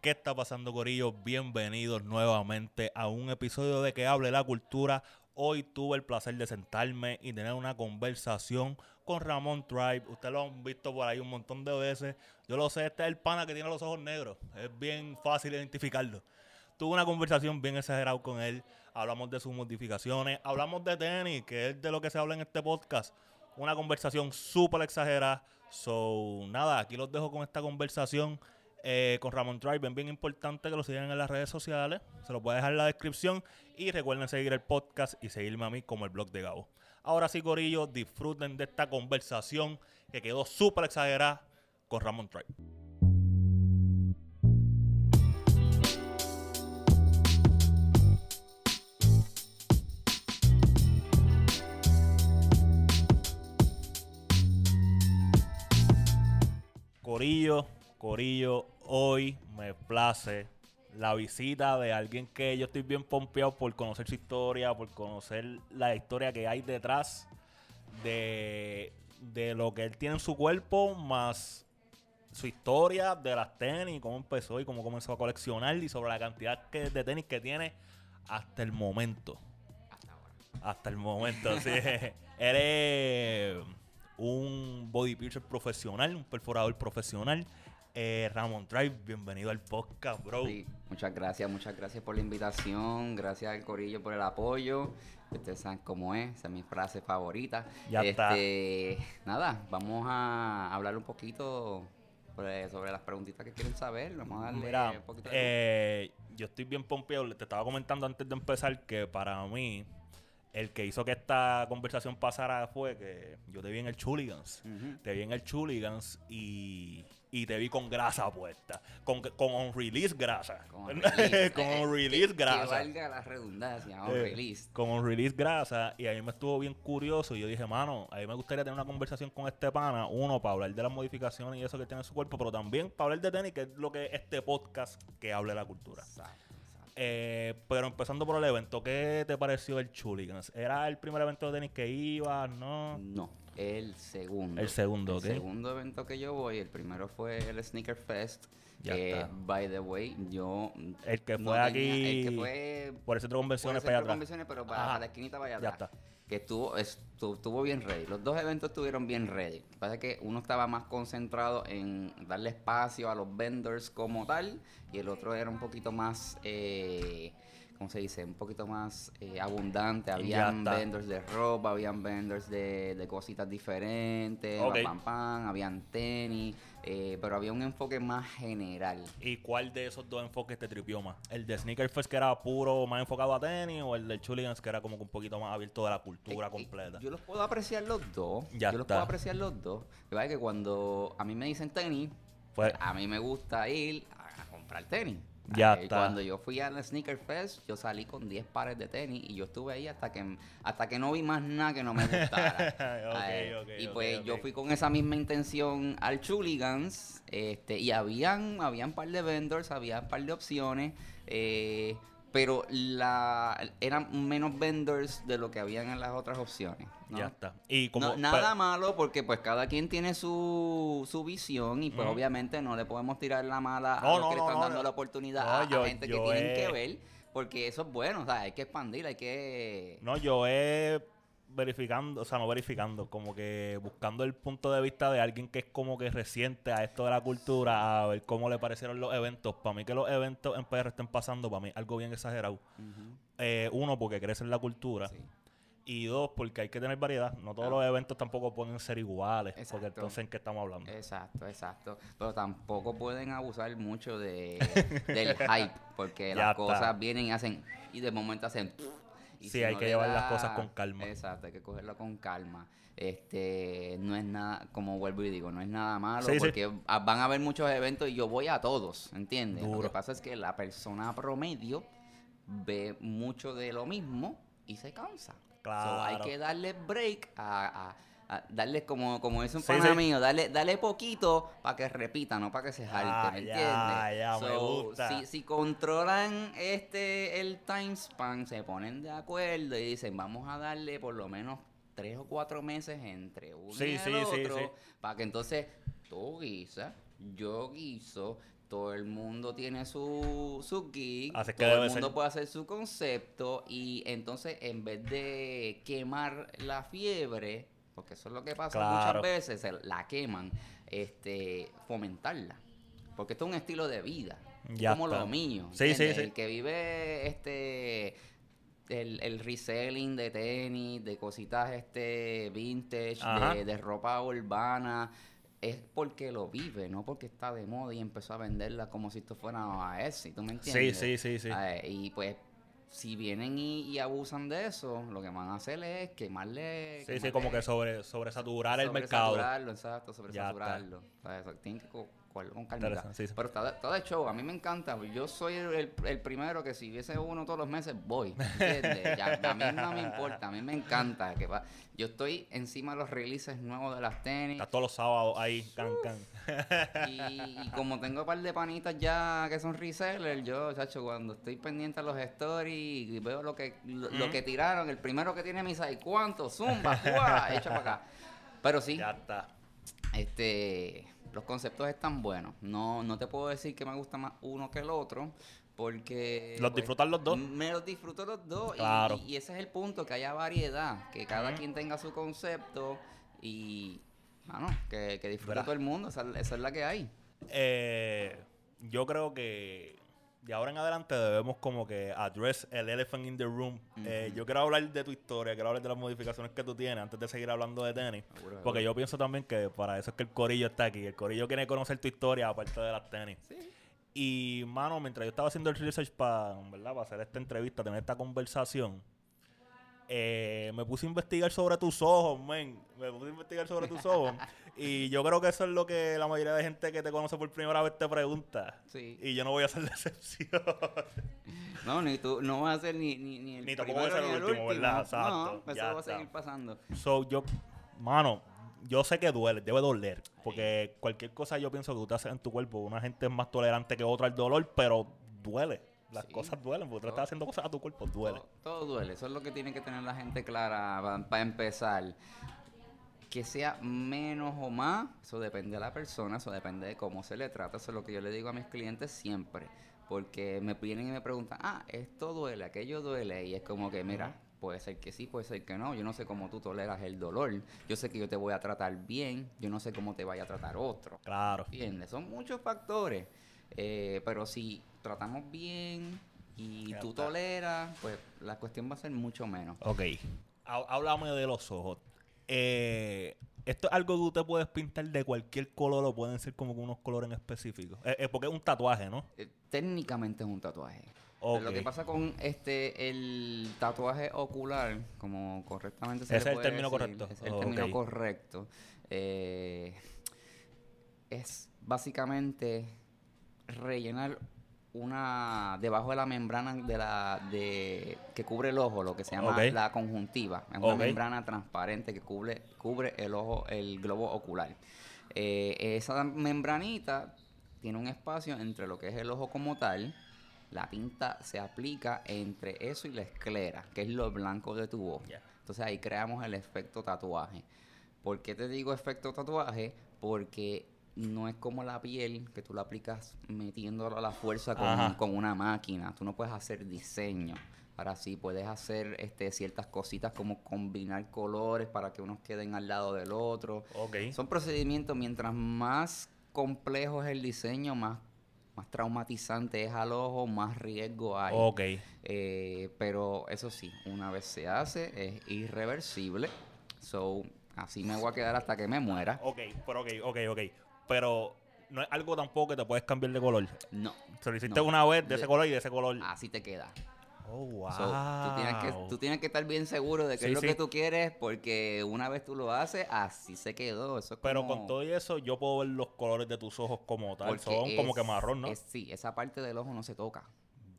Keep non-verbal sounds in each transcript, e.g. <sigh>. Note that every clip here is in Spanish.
¿Qué está pasando, Corillo? Bienvenidos nuevamente a un episodio de Que Hable la Cultura. Hoy tuve el placer de sentarme y tener una conversación con Ramón Tribe. Ustedes lo han visto por ahí un montón de veces. Yo lo sé, este es el pana que tiene los ojos negros. Es bien fácil identificarlo. Tuve una conversación bien exagerada con él. Hablamos de sus modificaciones. Hablamos de tenis, que es de lo que se habla en este podcast. Una conversación súper exagerada. So, nada, aquí los dejo con esta conversación. Eh, con Ramón Tribe. Es bien importante que lo sigan en las redes sociales. Se lo voy a dejar en la descripción. Y recuerden seguir el podcast y seguirme a mí como el blog de Gabo. Ahora sí, Corillo, disfruten de esta conversación que quedó súper exagerada con Ramón Tribe. Corillo, Corillo, hoy me place la visita de alguien que yo estoy bien pompeado por conocer su historia, por conocer la historia que hay detrás de, de lo que él tiene en su cuerpo, más su historia de las tenis, cómo empezó y cómo comenzó a coleccionar y sobre la cantidad que- de tenis que tiene hasta el momento. Hasta el momento, <laughs> sí. <laughs> Eres un body piercer profesional, un perforador profesional. Eh, Ramón Drive, bienvenido al podcast, bro. Sí, muchas gracias, muchas gracias por la invitación, gracias al Corillo por el apoyo. Ustedes saben cómo es, esa es mi frase favorita. Ya está. Este, Nada, vamos a hablar un poquito sobre, sobre las preguntitas que quieren saber. Vamos a darle Mira, un poquito de eh, yo estoy bien pompeado. Te estaba comentando antes de empezar que para mí, el que hizo que esta conversación pasara fue que yo te vi en el Chuligans. Te vi en el Chuligans y, y te vi con grasa puesta. Con, con on release grasa. Con <laughs> release, con eh, on que- release que grasa. valga la redundancia, on Eh, release. Con un release grasa. Y a mí me estuvo bien curioso. Y yo dije, mano, a mí me gustaría tener una conversación con este pana. Uno, para hablar de las modificaciones y eso que tiene en su cuerpo. Pero también para hablar de tenis, que es lo que es este podcast que hable de la cultura. Exacto. Eh, pero empezando por el evento, ¿qué te pareció el Chuligans? ¿Era el primer evento de tenis que ibas? ¿No? No, el segundo. El segundo. El segundo evento que yo voy, el primero fue el Sneaker Fest. Ya que, está. by the way, yo. El que no fue tenía- aquí El que fue. Por el centro de convenciones para allá atrás. convenciones, pero para, para la esquinita para allá Ya atrás. está. Que estuvo, estuvo, estuvo bien ready. Los dos eventos estuvieron bien ready. Lo que pasa es que uno estaba más concentrado en darle espacio a los vendors como tal. Y el otro era un poquito más. Eh, ¿Cómo se dice? Un poquito más eh, abundante. Habían vendors de ropa, habían vendors de, de cositas diferentes, Ok. pam, pam, habían tenis, eh, pero había un enfoque más general. ¿Y cuál de esos dos enfoques te tripió más? ¿El de Sneaker Fest que era puro, más enfocado a tenis? ¿O el del Chuligans que era como que un poquito más abierto de la cultura Eh, completa? Yo los puedo apreciar los dos. Ya yo los puedo apreciar los dos. Lo que que cuando a mí me dicen tenis, Pues- a mí me gusta ir a comprar tenis. Ya Eh, está. Cuando yo fui al Sneaker Fest, yo salí con 10 pares de tenis y yo estuve ahí hasta que hasta que no vi más nada que no me gustara. <laughs> Ok, Eh, y pues yo fui con esa misma intención al Chuligans, este, y habían, habían un par de vendors, había un par de opciones, eh, pero la, eran menos vendors de lo que habían en las otras opciones. ¿no? Ya está. Y como, No, nada malo porque pues cada quien tiene su, su visión y pues obviamente no le podemos tirar la mala a No, los no, que le están no, dando no. la oportunidad a, a yo- gente que tienen he- que ver porque eso es bueno, o sea, hay que expandir, hay que... No, yo he verificando, o sea, no verificando, como que buscando el punto de vista de alguien que es como que reciente a esto de la cultura, a ver cómo le parecieron los eventos. Para mí que los eventos en PR estén pasando, para mí algo bien exagerado. Eh, uno, porque crece en la cultura. sí. Y dos, porque hay que tener variedad. No todos Ah. los eventos tampoco pueden ser iguales. Porque entonces, ¿en qué estamos hablando? Exacto, exacto. Pero tampoco pueden abusar mucho de, del <laughs> hype, porque Ya las está. cosas vienen y hacen, y de momento hacen... y Sí, hay que le llevar las cosas con calma. Exacto, hay que cogerlo con calma. Este, no es nada, como vuelvo y digo, no es nada malo, Sí, porque van a haber muchos eventos y yo voy a todos, ¿entiendes? Lo que pasa es que la persona promedio ve mucho de lo mismo y se cansa. So, hay Claro. que darle break a darle como, como dice un Sí, pana sí. mío, darle, darle poquito para que repita, no para que se jalte, Ah, ¿me ya, entiendes? ya, me So, gusta. Si, si controlan este el time span, se ponen de acuerdo y dicen, vamos a darle por lo menos tres o cuatro meses entre uno Sí, y el otro, para que entonces tú guisas, yo guiso, todo el mundo tiene su, su gig, Así es todo el mundo ser. puede hacer su concepto y entonces en vez de quemar la fiebre, porque eso es lo que pasa Claro. muchas veces, se la queman, este, fomentarla. Porque esto es un estilo de vida, Ya como está. lo mío. Sí, sí, sí. El que vive este el, el reselling de tenis, de cositas este vintage, de, de ropa urbana, es porque lo vive, no porque está de moda y empezó a venderla como si esto fuera a Etsy, ¿tú me Sí, entiendes? sí, sí, sí. Eh, y pues, si vienen y, y abusan de eso, lo que van a hacer es quemarle... Sí, sí, como que sobre, sobresaturar el mercado. Sobresaturarlo, exacto, sobresaturarlo. O sea, tienen que cogerlo con calma. Interesante, sí, sí. Pero está de, está de show, a mí me encanta. Yo soy el, el- primero que si hubiese uno todos los meses, voy. Ya, a mí no me importa, a mí me encanta. que va. Yo estoy encima de los releases nuevos de las tenis. Estás todos los sábados ahí, can, can. Y, y como tengo un par de panitas ya que son resellers, yo, chacho, cuando estoy pendiente a los stories y veo lo que, lo, lo que tiraron, el primero que tiene mi size, ¿cuánto? Zumba, echa para acá. Pero sí, Ya está. este, los conceptos están buenos. No, no te puedo decir que me gusta más uno que el otro, porque... ¿Los pues, disfrutan los dos? Me los disfruto los dos. y- Claro. Y, y ese es el punto, que haya variedad, que cada quien tenga su concepto y... Mano, que, que disfrute todo el mundo, esa, esa es la que hay. Eh, yo creo que de ahora en adelante debemos como que address el elephant in the room. Eh, yo quiero hablar de tu historia, quiero hablar de las modificaciones que tú tienes antes de seguir hablando de tenis. Seguro, Porque yo pienso también que para eso es que el corillo está aquí. El corillo quiere conocer tu historia aparte de las tenis. Sí. Y, mano, mientras yo estaba haciendo el research para. Para hacer esta entrevista, tener esta conversación, eh, me puse a investigar sobre tus ojos, men. Me puse a investigar sobre tus ojos. <laughs> y yo creo que eso es lo que la mayoría de gente que te conoce por primera vez te pregunta. Sí. Y yo no voy a hacer <laughs> la excepción. No, ni tú, no vas a ser ni, ni, ni el Ni tampoco voy a ser el ni último, ¿verdad? Exacto, No, eso ya va a seguir pasando. so, yo, mano, yo sé que duele, debe doler. Porque cualquier cosa yo pienso que tú te haces en tu cuerpo, una gente es más tolerante que otra al dolor, pero duele. Las Sí. cosas duelen, porque tú Todo. estás haciendo cosas a tu cuerpo, duele. Todo, todo duele, eso es lo que tiene que tener la gente clara para empezar. Que sea menos o más, eso depende de la persona, eso depende de cómo se le trata, eso es lo que yo le digo a mis clientes siempre. Porque me vienen y me preguntan, ah, esto duele, aquello duele, y es como que, mira, puede ser que sí, puede ser que no, yo no sé cómo tú toleras el dolor, yo sé que yo te voy a tratar bien, yo no sé cómo te vaya a tratar otro. Claro. ¿Entiendes? Son muchos factores. eh, pero si tratamos bien y Ya tú está. toleras, pues la cuestión va a ser mucho menos. Ok. Há- Háblame de los ojos. Eh, esto es algo que tú te puedes pintar de cualquier color o pueden ser como que unos colores en específico. Eh, eh, porque es un tatuaje, ¿no? Eh, técnicamente es un tatuaje. Ok. Lo que pasa con este el tatuaje ocular, como correctamente se Ese le es el puede término decir, correcto. ese es el término ok. correcto. eh, es básicamente rellenar una debajo de la membrana de la de que cubre el ojo, lo que se llama la conjuntiva, es una membrana transparente que cubre cubre el ojo, el globo ocular. Eh, esa membranita tiene un espacio entre lo que es el ojo como tal. La tinta se aplica entre eso y la esclera, que es lo blanco de tu ojo. Entonces ahí creamos el efecto tatuaje. ¿Por qué te digo efecto tatuaje? Porque no es como la piel que tú la aplicas metiéndolo a la fuerza con, con una máquina. Tú no puedes hacer diseño. Ahora sí, puedes hacer este, ciertas cositas como combinar colores para que unos queden al lado del otro. Son procedimientos, mientras más complejo es el diseño, más, más traumatizante es al ojo, más riesgo hay. Eh, pero eso sí, una vez se hace, es irreversible. So, así me voy a quedar hasta que me muera. Ok, pero ok, ok, ok. Pero no es algo tampoco que te puedes cambiar de color. No. Se lo hiciste No. una vez de ese color y de ese color. Así te queda. Oh, wow. So, tú, tienes que, tú tienes que estar bien seguro de que Sí, es lo sí. que tú quieres, porque una vez tú lo haces, así se quedó. Eso es Pero como- con todo y eso, yo puedo ver los colores de tus ojos como tal. porque Son como que marrón, ¿no? es- sí, esa parte del ojo no se toca.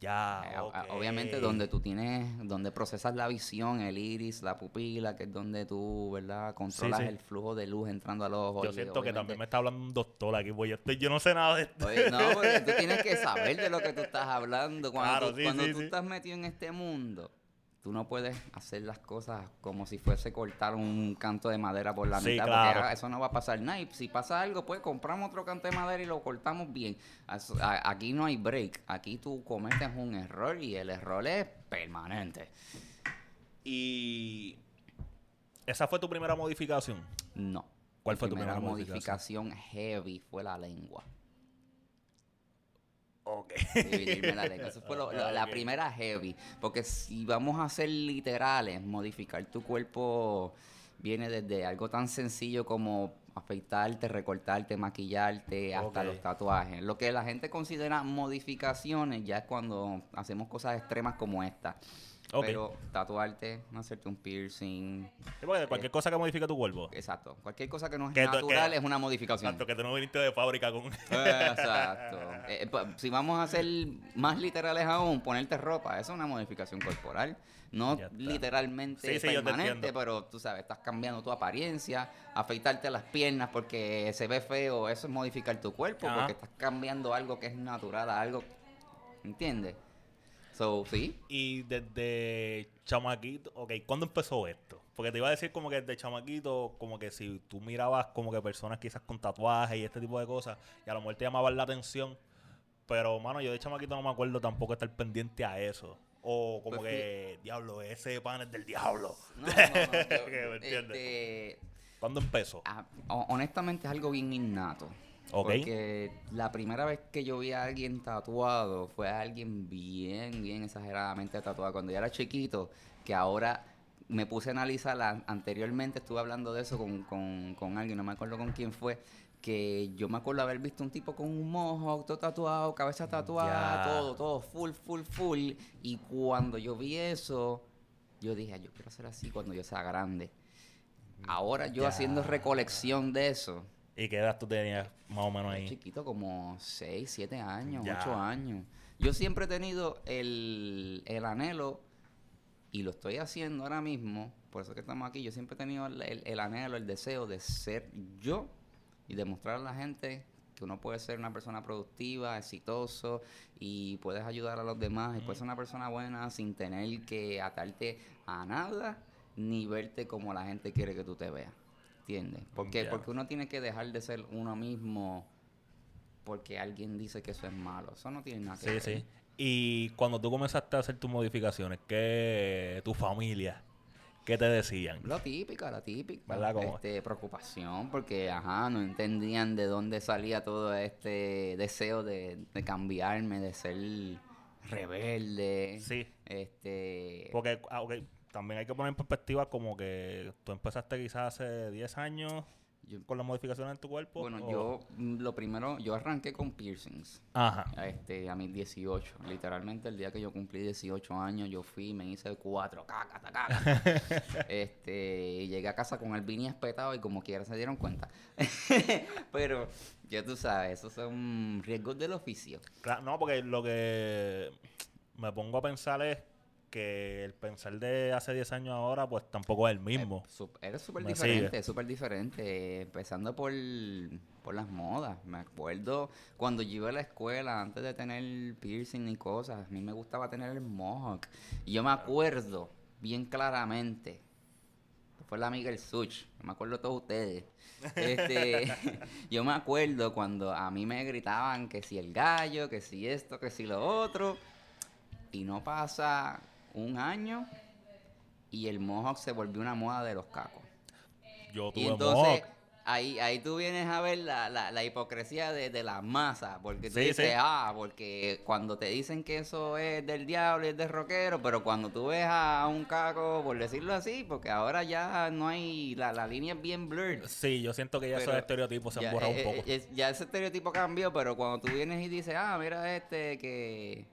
Ya. Eh. Obviamente donde tú tienes, donde procesas la visión, el iris, la pupila, que es donde tú, ¿verdad? Controlas sí. el flujo de luz entrando al ojo. Yo siento que también me está hablando un doctor aquí, pues yo, estoy, yo no sé nada de esto. Oye, no, porque tú tienes que <laughs> saber de lo que tú estás hablando. Cuando, Claro, tú, sí, cuando sí, tú sí. estás metido en este mundo, tú no puedes hacer las cosas como si fuese cortar un canto de madera por la Sí, mitad, claro. porque ah, eso no va a pasar nada. Y si pasa algo, pues compramos otro canto de madera y lo cortamos bien. Aquí no hay break. Aquí tú cometes un error y el error es permanente. Y esa fue tu primera modificación. No. ¿Cuál fue tu primera primera modificación? modificación heavy fue la lengua. Ok. Dividirme la lengua. Eso fue lo- lo- <laughs> la primera heavy. Porque si vamos a ser literales, modificar tu cuerpo viene desde algo tan sencillo como afeitarte, recortarte, maquillarte, hasta los tatuajes. Lo que la gente considera modificaciones ya es cuando hacemos cosas extremas como esta. Pero tatuarte, hacerte un piercing, Sí, porque cualquier cosa que modifique tu cuerpo. exacto. Cualquier cosa que no es Que natural que- es una modificación. Exacto, que tú no viniste de fábrica con... <laughs> Exacto. Eh, pa- si vamos a ser más literales aún, ponerte ropa, eso es una modificación corporal. No literalmente Sí, permanente, pero tú sabes, estás cambiando tu apariencia, afeitarte las piernas porque se ve feo, eso es modificar tu cuerpo, Ajá. porque estás cambiando algo que es natural a algo, ¿entiendes? So, sí. Y desde chamaquito, ok, ¿cuándo empezó esto? Porque te iba a decir como que desde chamaquito, como que si tú mirabas como que personas quizás con tatuajes y este tipo de cosas, y a lo mejor te llamaban la atención, pero mano, yo de chamaquito no me acuerdo tampoco estar pendiente a eso. O como Pues que, diablo, ese pan es del diablo. No, <laughs> no, no, yo- Que me entiendes. este, ¿Cuándo empezó? Ah, ho- honestamente es algo bien innato. Porque la primera vez que yo vi a alguien tatuado fue a alguien bien, bien exageradamente tatuado. Cuando yo era chiquito, que ahora me puse a analizar, anteriormente estuve hablando de eso con, con, con alguien, no me acuerdo con quién fue, que yo me acuerdo haber visto un tipo con un mojo, todo tatuado, cabeza tatuada, todo, todo, full, full, full. Y cuando yo vi eso, yo dije, "Ah, yo quiero ser así cuando yo sea grande. Ahora yo haciendo recolección de eso, ¿Y qué edad tú tenías más o menos ahí? chiquito, como 6, 7 años, Ya. 8 años. Yo siempre he tenido el, el anhelo, y lo estoy haciendo ahora mismo, por eso que estamos aquí, yo siempre he tenido el, el- el anhelo, el deseo de ser yo y demostrar a la gente que uno puede ser una persona productiva, exitoso y puedes ayudar a los demás y puedes ser una persona buena sin tener que atarte a nada ni verte como la gente quiere que tú te veas. ¿Entiendes? Porque, porque uno tiene que dejar de ser uno mismo porque alguien dice que eso es malo. Eso no tiene nada que Sí, ver. sí. Y cuando tú comenzaste a hacer tus modificaciones, ¿qué tu familia, qué te decían? Lo típico, la típica. ¿Verdad? Este, preocupación, porque, ajá, no entendían de dónde salía todo este deseo de, de cambiarme, de ser rebelde. Sí. Este. Porque ah, ok, también hay que poner en perspectiva como que tú empezaste quizás hace 10 años yo- con las modificaciones en tu cuerpo. bueno, o- yo, mm, lo primero, yo arranqué con piercings. Ajá. Este, a mis 18. Literalmente el día que yo cumplí 18 años, yo fui me hice cuatro, caca, caca. <laughs> este, y llegué a casa con el vini espetado y como quiera se dieron cuenta. <laughs> Pero, ya tú sabes, esos son riesgos del oficio. Claro, no, porque lo que me pongo a pensar es que el pensar de hace 10 años ahora, pues tampoco es el mismo. Eh, Era súper diferente, súper diferente. Empezando por, por las modas. Me acuerdo cuando yo iba a la escuela, antes de tener piercing y cosas, a mí me gustaba tener el mohawk. Y yo me acuerdo bien claramente. Fue la amiga el Such, me acuerdo todos ustedes. Este, <laughs> <laughs> yo me acuerdo cuando a mí me gritaban que si el gallo, que si esto, que si lo otro. Y no pasa un año y el mohawk se volvió una moda de los cacos. Yo Y tuve entonces, mohawk. ahí, ahí tú vienes a ver la, la, la hipocresía de, de las masas, porque tú Sí, dices, sí. ah, porque cuando te dicen que eso es del diablo y es de rockero, pero cuando tú ves a un caco, por decirlo así, porque ahora ya no hay, la, la línea es bien blurred. Sí, yo siento que ya esos estereotipos se han borrado eh, un poco. eh, es- ya ese estereotipo cambió, pero cuando tú vienes y dices, ah, mira este que,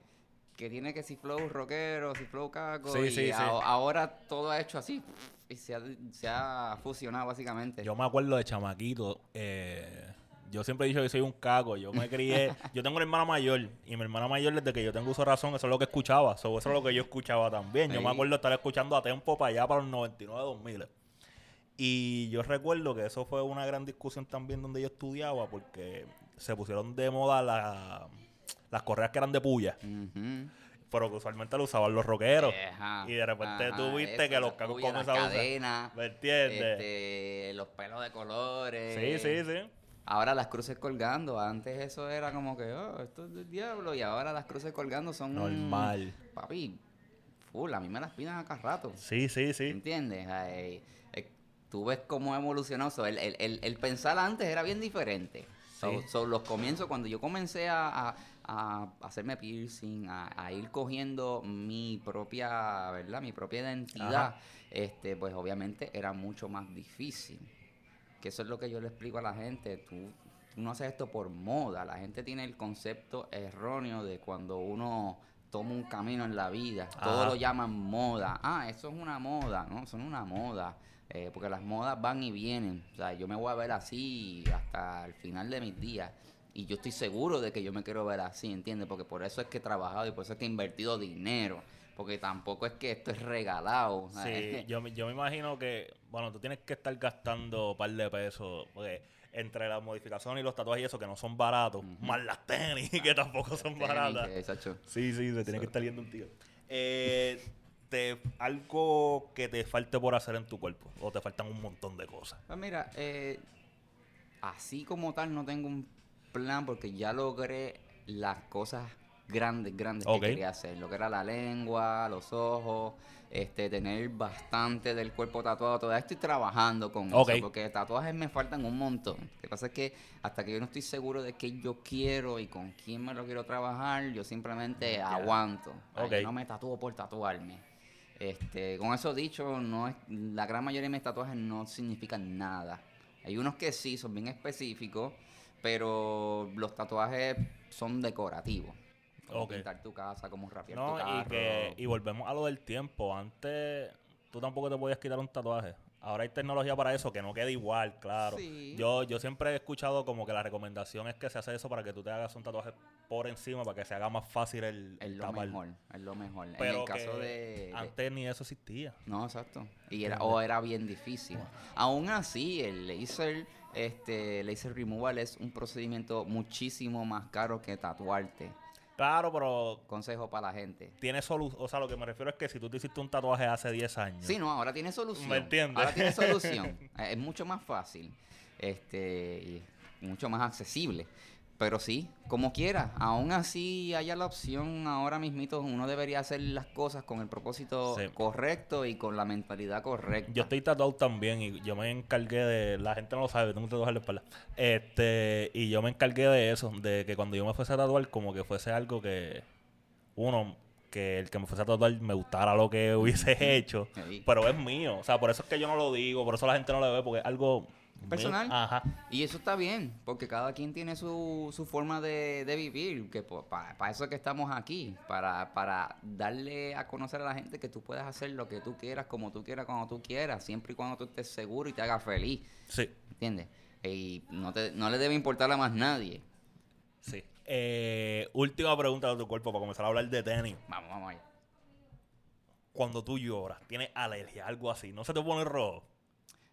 que tiene que si flow rockero, si flow caco, Sí, y sí, ahora todo ha hecho así y se ha, se ha fusionado básicamente. Yo me acuerdo de chamaquito. eh, yo siempre he dicho que soy un caco. Yo me crié. <laughs> yo tengo una hermana mayor. Y mi hermana mayor, desde que yo tengo uso razón, eso es lo que escuchaba. So, eso es lo que yo escuchaba también. Yo me acuerdo estar escuchando a Tempo para allá, para los 99, 2000. Y yo recuerdo que eso fue una gran discusión también donde yo estudiaba, porque se pusieron de moda la- las correas que eran de puya. Pero que usualmente lo usaban los rockeros. Ajá, y de repente ajá, tú viste eso, que los cacos puyas, las comenzaron a usar. cadenas, ¿Me entiendes? este, los pelos de colores. sí, sí, sí. Ahora las cruces colgando. Antes eso era como que, oh, esto es del diablo. Y ahora las cruces colgando son. Normal. Papi, full, a mí me las pidan acá rato. Sí, sí, sí. ¿Entiendes? Ay, eh, tú ves cómo ha evolucionado. So, el, el- el- el pensar antes era bien diferente. So, Sí. so, los comienzos, cuando yo comencé a, a- a hacerme piercing, a, a ir cogiendo mi propia, ¿verdad? Mi propia identidad, Ajá. este, pues obviamente era mucho más difícil. Que eso es lo que yo le explico a la gente. Tú, tú no haces esto por moda. La gente tiene el concepto erróneo de cuando uno toma un camino en la vida. Todo lo llaman moda. Ah, eso es una moda. No, es una moda. Eh, porque las modas van y vienen. O sea, yo me voy a ver así hasta el final de mis días. Y yo estoy seguro de que yo me quiero ver así, ¿entiendes? Porque por eso es que he trabajado y por eso es que he invertido dinero. Porque tampoco es que esto es regalado. Sí, yo, me- yo me imagino que, bueno, tú tienes que estar gastando un par de pesos, porque entre las modificaciones y los tatuajes y eso que no son baratos, más las tenis <laughs> que tampoco son tenis, baratas. Sí, sí, se tiene que estar yendo un tío. Eh, te, algo que te falte por hacer en tu cuerpo, o te faltan un montón de cosas. Pues mira, eh, así como tal no tengo un plan porque ya logré las cosas grandes, grandes que quería hacer. Lo que era la lengua, los ojos, este, tener bastante del cuerpo tatuado. Todavía estoy trabajando con eso porque tatuajes me faltan un montón. Lo que pasa es que hasta que yo no estoy seguro de qué yo quiero y con quién me lo quiero trabajar, yo simplemente aguanto. Ay, Ok. yo no me tatúo por tatuarme. Este, con eso dicho, no es, la gran mayoría de mis tatuajes no significan nada. Hay unos que sí, son bien específicos, pero los tatuajes son decorativos. Como Ok. pintar tu casa, como rapear tu No, y, carro. que, y volvemos a lo del tiempo. Antes tú tampoco te podías quitar un tatuaje. Ahora hay tecnología para eso, que no queda igual, claro. Sí. Yo, yo siempre he escuchado como que la recomendación es que se hace eso para que tú te hagas un tatuaje por encima, para que se haga más fácil el, es lo tapar. mejor, es lo mejor. Pero en el caso de- antes ni eso existía. No, exacto. Y era, o era bien difícil. Aún así, el laser, este, laser removal es un procedimiento muchísimo más caro que tatuarte. Claro, pero Consejo para la gente. tiene solución. O sea, lo que me refiero es que si tú te hiciste un tatuaje hace 10 años. Sí, no, ahora tiene solución. ¿Me entiendes? Ahora tiene solución. <laughs> Eh, es mucho más fácil. Este, y mucho más accesible. Pero sí, como quiera, aún así haya la opción ahora mismito, uno debería hacer las cosas con el propósito Sí. correcto y con la mentalidad correcta. Yo estoy tatuado también y yo me encargué de. La gente no lo sabe, tengo un tatuaje en la espalda. Este, y yo me encargué de eso, de que cuando yo me fuese a tatuar, como que fuese algo que. Uno, que el que me fuese a tatuar me gustara lo que hubiese <laughs> hecho. Sí. Pero es mío. O sea, por eso es que yo no lo digo, por eso la gente no lo ve, porque es algo. Personal. Ajá. Y eso está bien, porque cada quien tiene su, su forma de, de vivir, que para eso es que estamos aquí, para, para darle a conocer a la gente que tú puedes hacer lo que tú quieras, como tú quieras, cuando tú quieras, siempre y cuando tú estés seguro y te haga feliz, Sí, ¿entiendes? Y no, te, no le debe importar a más nadie. sí. Eh, última pregunta de tu cuerpo para comenzar a hablar de tenis. Vamos, vamos allá. Cuando tú lloras, tienes alergia, algo así, ¿no se te pone rojo?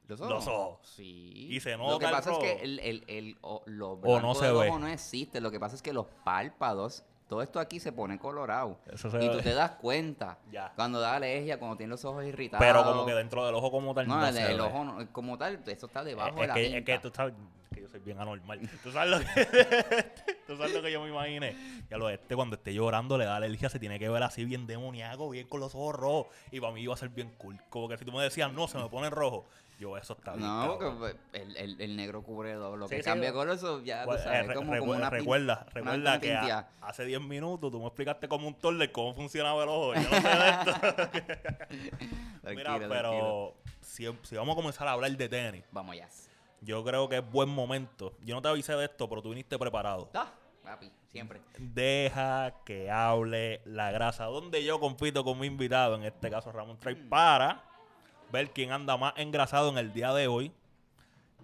Los Los ojos. Sí. Y se Lo nota que el pasa es que el, el, el, o- lo O no se del ve. ojo no existe. Lo que pasa es que los párpados, todo esto aquí se pone colorado. Eso se y ve. tú te das cuenta. Ya. Cuando da alergia, cuando tienes los ojos irritados. Pero como que dentro del ojo como tal no, No, el, se el ve. ojo no- como tal, eso está debajo es, de la que, tinta. es que tú sabes que yo soy bien anormal. <laughs> Tú sabes lo que, tú sabes lo que yo me imaginé. Ya lo este cuando esté llorando le da alergia, se tiene que ver así bien demoníaco, bien con los ojos rojos. Y para mí iba a ser bien cool. Como que si tú me decías, no, se me pone rojo. Yo, eso está bien. No, porque el, el, el negro cubre todo. Lo Sí, que sí, cambia lo- color, eso ya tú Pues, sabes, eh, re- como, recu- como una recuerda, recuerda una que a- hace 10 minutos tú me explicaste como un torle cómo funcionaba el ojo. Yo no sé de esto. <laughs> Mira, pero si, si vamos a comenzar a hablar de tenis, Vamos allá. yo creo que es buen momento. Yo no te avisé de esto, pero tú viniste preparado. Ah, papi, siempre. Deja que hable la grasa. Donde yo compito con mi invitado, en este caso Ramón Trey, para ver quién anda más engrasado en el día de hoy.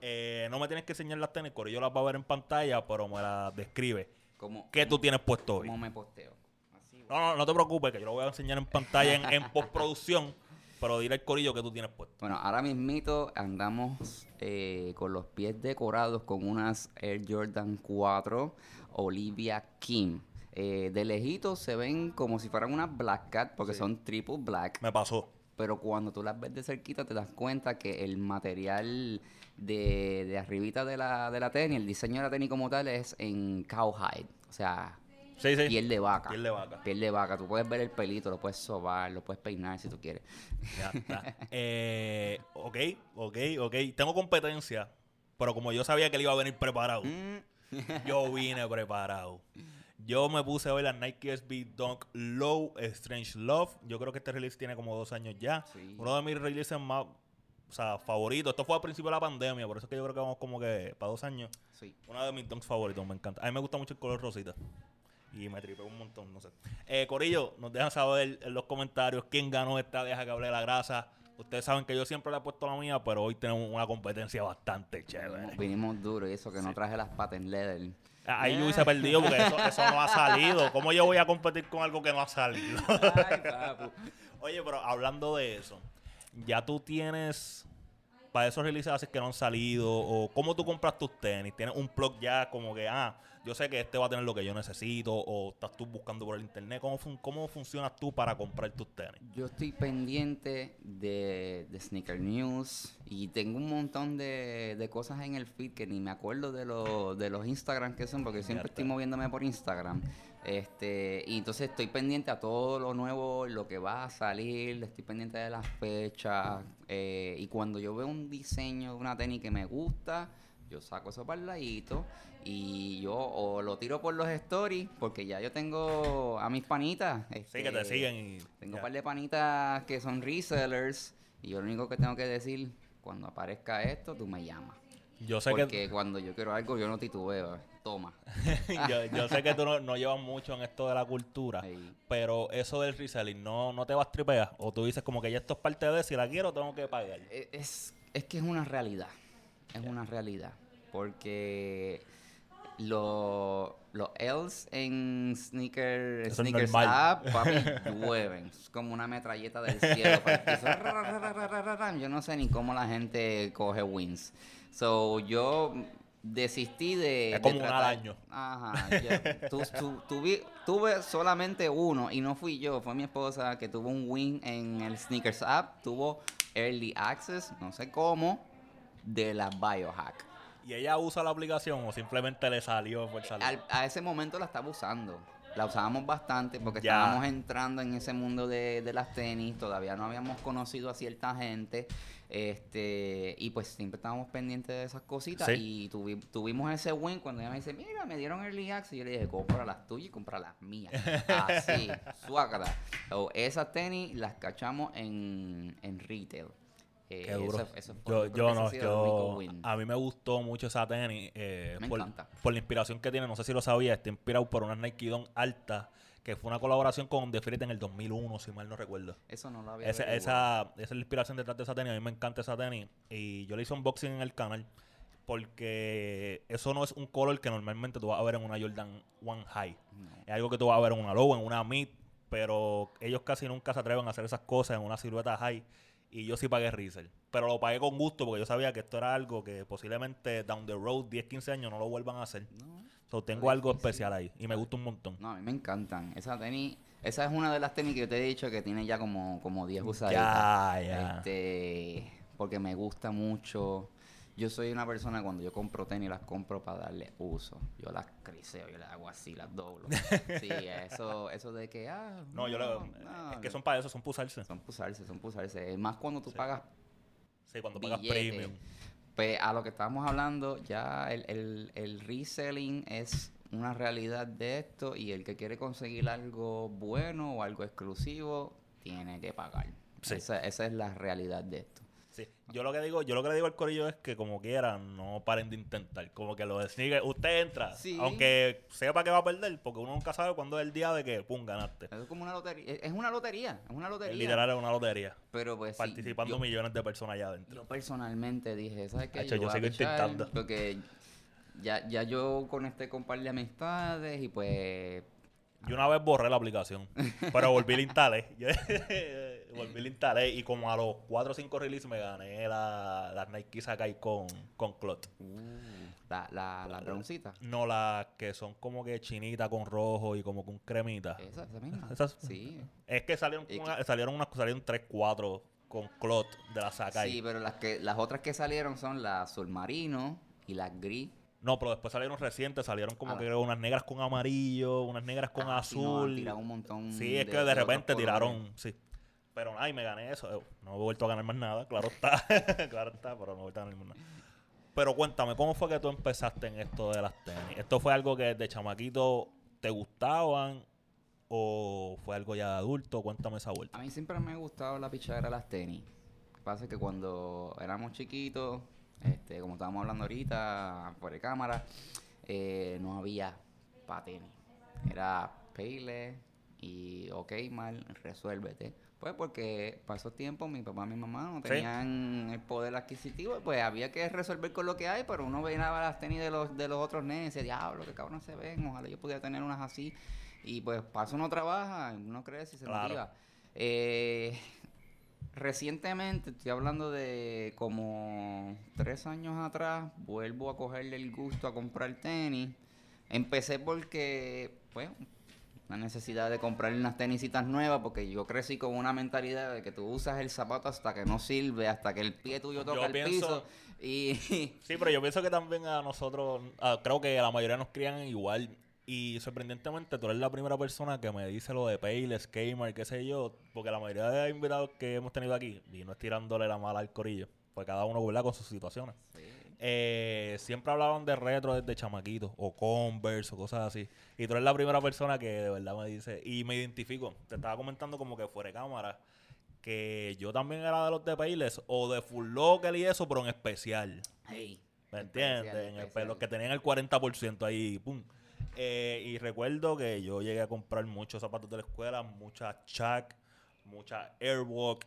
Eh, no me tienes que enseñar las tenis, yo las va a ver en pantalla, pero me las describe. ¿Cómo, ¿Qué tú tienes puesto hoy? cómo me posteo? Así, No, no, no te preocupes, que yo lo voy a enseñar en pantalla en, en postproducción, <laughs> pero dile al corillo que tú tienes puesto. Bueno, ahora mismito andamos eh, con los pies decorados con unas Air Jordan 4 Olivia Kim. Eh, de lejitos se ven como si fueran unas Black Cat, porque Sí. son triple black. Me pasó. Pero cuando tú las ves de cerquita te das cuenta que el material de, de arribita de la, de la tenis, el diseño de la tenis como tal es en cowhide. O sea, Sí, sí. piel de vaca. Piel de vaca. Piel de vaca. Tú puedes ver el pelito, lo puedes sobar, lo puedes peinar si tú quieres. Ya está. Eh, ok, ok, ok. Tengo competencia, pero como yo sabía que él iba a venir preparado, Mm, yo vine preparado. <laughs> Yo me puse hoy las Nike SB Dunk Low Strange Love. Yo creo que este release tiene como dos años ya. Sí. Uno de mis releases más o sea, favoritos. Esto fue al principio de la pandemia, por eso es que yo creo que vamos como que para dos años. sí. Uno de mis dunks favoritos, me encanta. A mí me gusta mucho el color rosita. Y me tripé un montón, no sé. Eh, Corillo, nos dejan saber en los comentarios quién ganó esta Deja que hable de la grasa. Ustedes saben que yo siempre le he puesto la mía, pero hoy tenemos una competencia bastante chévere. Vinimos, vinimos duro y eso que no traje las patent leather. Ahí yo hubiese perdido porque eso, eso no ha salido. ¿Cómo yo voy a competir con algo que no ha salido? <laughs> Ay. Oye, pero hablando de eso, ya tú tienes para esos releases que no han salido o cómo tú compras tus tenis, tienes un plug ya como que ah, yo sé que este va a tener lo que yo necesito o estás tú buscando por el internet, ¿cómo, fun- cómo funcionas tú para comprar tus tenis? Yo estoy pendiente de, de Sneaker News y tengo un montón de, de cosas en el feed que ni me acuerdo de, los de los Instagram que son, porque siempre estoy moviéndome por Instagram. Este, y entonces estoy pendiente a todo lo nuevo, lo que va a salir, estoy pendiente de las fechas. eh, y cuando yo veo un diseño de una tenis que me gusta, yo saco eso para el ladito y yo o lo tiro por los stories, porque ya yo tengo a mis panitas. Sí, que te este, siguen y... tengo ya. un par de panitas que son resellers y yo lo único que tengo que decir, cuando aparezca esto, tú me llamas. Yo sé Porque que cuando yo quiero algo, yo no titubeo. Toma. <laughs> yo, yo sé que tú no, no llevas mucho en esto de la cultura, pero eso del reselling no, no te vas tripear o tú dices como que ya esto es parte de si la quiero tengo que pagar. E- Es, es que es una realidad. Es una realidad. Porque lo- los L's en sneaker, Eso normal. App, papi, <laughs> llueven. Es como una metralleta del cielo. Yo no sé ni cómo la gente coge wins. So, yo desistí de... Es de como tratar- año. Ajá. ya. <laughs> Tu- tu- tuvi- tuve solamente uno y no fui yo, fue mi esposa que tuvo un win en el Sneakers App, tuvo Early Access, no sé cómo, de la Biohack. ¿Y ella usa la aplicación o simplemente le salió por salir? Al- a ese momento la estaba usando. La usábamos bastante porque Ya. estábamos entrando en ese mundo de, de las tenis, todavía no habíamos conocido a cierta gente, este y pues siempre estábamos pendientes de esas cositas Sí. y tuvi- tuvimos ese win cuando ella me dice, mira, me dieron early access, y yo le dije, compra las tuyas y compra las mías. Así, <laughs> suácata. So, esas tenis las cachamos en, en retail. Eh, Qué duro. eso- eso fue- yo, yo no, yo, a mí me gustó mucho esa tenis eh, Me por, encanta. por la inspiración que tiene, no sé si lo sabía, está inspirado por una Nike Dunk alta, que fue una colaboración con The Fruit en el 2001, si mal no recuerdo. Eso no lo había esa, esa es la inspiración detrás de esa tenis, a mí me encanta esa tenis, y yo le hice unboxing en el canal, porque eso no es un color que normalmente tú vas a ver en una Jordan One High. No. Es algo que tú vas a ver en una low, en una mid, pero ellos casi nunca se atreven a hacer esas cosas en una silueta high. Y yo sí pagué resell. Pero lo pagué con gusto porque yo sabía que esto era algo que posiblemente down the road, 10, 15 años, no lo vuelvan a hacer. No. So, tengo algo especial ahí y me gusta un montón. No, a mí me encantan. Esa tenis, esa es una de las tenis que yo te he dicho que tiene ya como, como 10 usaditas. Ya, ya. Este, porque me gusta mucho. Yo soy una persona cuando yo compro tenis las compro para darle uso. Yo las criseo, yo las hago así, las doblo. <laughs> Sí, eso, eso de que ah, No, yo lo, no, es que son para eso, son para usarse. son pusarse, son pusarse. Es más cuando tú Sí. pagas Sí, cuando pagas billete. premium. Pues a lo que estábamos hablando, ya el, el, el reselling es una realidad de esto y el que quiere conseguir algo bueno o algo exclusivo tiene que pagar. Sí. Esa, esa es la realidad de esto. Sí. Yo lo que digo, yo lo que le digo al corillo es que como quieran, no paren de intentar. Como que lo de sneaker, usted entra, Sí. aunque sepa que va a perder, porque uno nunca sabe cuándo es el día de que, pum, ganaste. Es como una lotería. Es una lotería, es una lotería. Literal es una lotería. Pero pues sí, Participando yo, millones de personas allá adentro. yo personalmente dije, ¿sabes qué? Hacho, yo sigo intentando. Porque ya, ya yo conecté con un par de amistades y pues Yo una vez borré la aplicación, pero volví a la instalé. <laughs> Yo- volví la instalé y como a los 4 o 5 releases me gané la, las Nike Sakai con, con Clot. uh, La, la, la broncita. No, las que son como que chinita con rojo y como con cremita. Esa, esa misma. Esas- Sí. Es que salieron, Y una- salieron unas salieron 3, 4 con clot de la Sakai. Sí, pero las que las otras que salieron son la azul marino y la gris. No, pero después salieron recientes, salieron como Ah, que unas negras con amarillo, unas negras con Ah, sí, no, azul. tirado un montón Sí, es de- que de, de repente tiraron, sí. Pero ay, me gané eso. Eh, No he vuelto a ganar más nada, claro está. <laughs> claro está, pero no he vuelto a ganar más nada. Pero cuéntame, ¿cómo fue que tú empezaste en esto de las tenis? ¿Esto fue algo que de chamaquito te gustaban o fue algo ya adulto? Cuéntame esa vuelta. A mí siempre me ha gustado la pichadera de las tenis. Lo que pasa es que cuando éramos chiquitos, este, como estábamos hablando ahorita, por cámara, eh, no había pa' tenis. Era Payle y ok, mal, resuélvete. Pues porque para esos tiempos mi papá y mi mamá no Sí. tenían el poder adquisitivo, pues había que resolver con lo que hay, pero uno veía las tenis de los, de los otros nenes y decía, diablo, que cabrón se ven, ojalá yo pudiera tener unas así. Y pues paso uno trabaja, uno crece y se Claro. motiva. Eh, recientemente, estoy hablando de como tres años atrás, vuelvo a cogerle el gusto a comprar tenis. Empecé porque, pues, la necesidad de comprar unas tenisitas nuevas, porque yo crecí con una mentalidad de que tú usas el zapato hasta que no sirve, hasta que el pie tuyo toca Yo el pienso- piso. Y <laughs> Sí, pero yo pienso que también a nosotros, creo que a la mayoría nos crían igual. Y sorprendentemente, tú eres la primera persona que me dice lo de Payless, Gamer, qué sé yo. Porque la mayoría de invitados que hemos tenido aquí, y no es tirándole la mala al corillo, pues cada uno ¿verdad? con sus situaciones. Eh, siempre hablaban de retro desde chamaquito, o Converse, o cosas así. Y tú eres la primera persona que de verdad me dice, y me identifico. Te estaba comentando como que fuera de cámara, que yo también era de los de Payless, o de Full Local y eso, pero en especial. hey, ¿Me entiendes? En el los que tenían el 40% ahí, pum. Eh, y recuerdo que yo llegué a comprar muchos zapatos de la escuela, muchas Chuck, muchas Airwalk,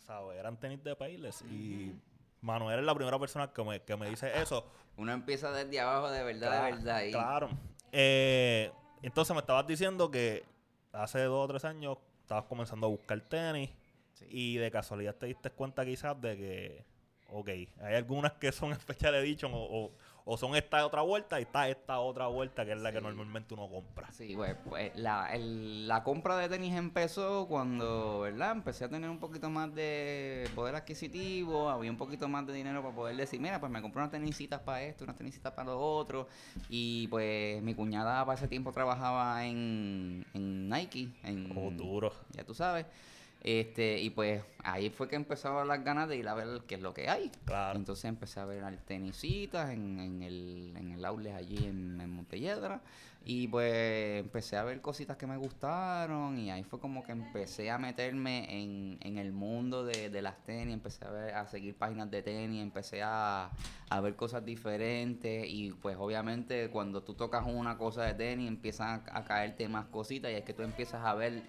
¿sabes? Eran tenis de Payless. Y Manuel es la primera persona que me, que me dice eso. Uno empieza desde abajo de verdad, de verdad. y- Claro. Eh, entonces me estabas diciendo que hace dos o tres años estabas comenzando a buscar tenis Sí. y de casualidad te diste cuenta quizás de que, ok, hay algunas que son <laughs> especial edition o, o, o son esta otra vuelta y está esta otra vuelta que es la que normalmente uno compra. Sí, pues, pues, la, el- la compra de tenis empezó cuando, ¿verdad? Empecé a tener un poquito más de poder adquisitivo, había un poquito más de dinero para poder decir, mira, pues me compré unas tenisitas para esto, unas tenisitas para lo otro. Y pues mi cuñada para ese tiempo trabajaba en, en Nike, en, Oh, duro. ya tú sabes. Este, y pues ahí fue que empezaron las ganas de ir a ver qué es lo que hay. Claro. Entonces empecé a ver al tenisitas en, en el, en el outlet allí en, en Montelledra. Y pues empecé a ver cositas que me gustaron. Y ahí fue como que empecé a meterme en, en el mundo de, de las tenis. Empecé a, ver, a seguir páginas de tenis. Empecé a, a ver cosas diferentes. Y pues obviamente cuando tú tocas una cosa de tenis empiezan a, a caerte más cositas. Y es que tú empiezas a ver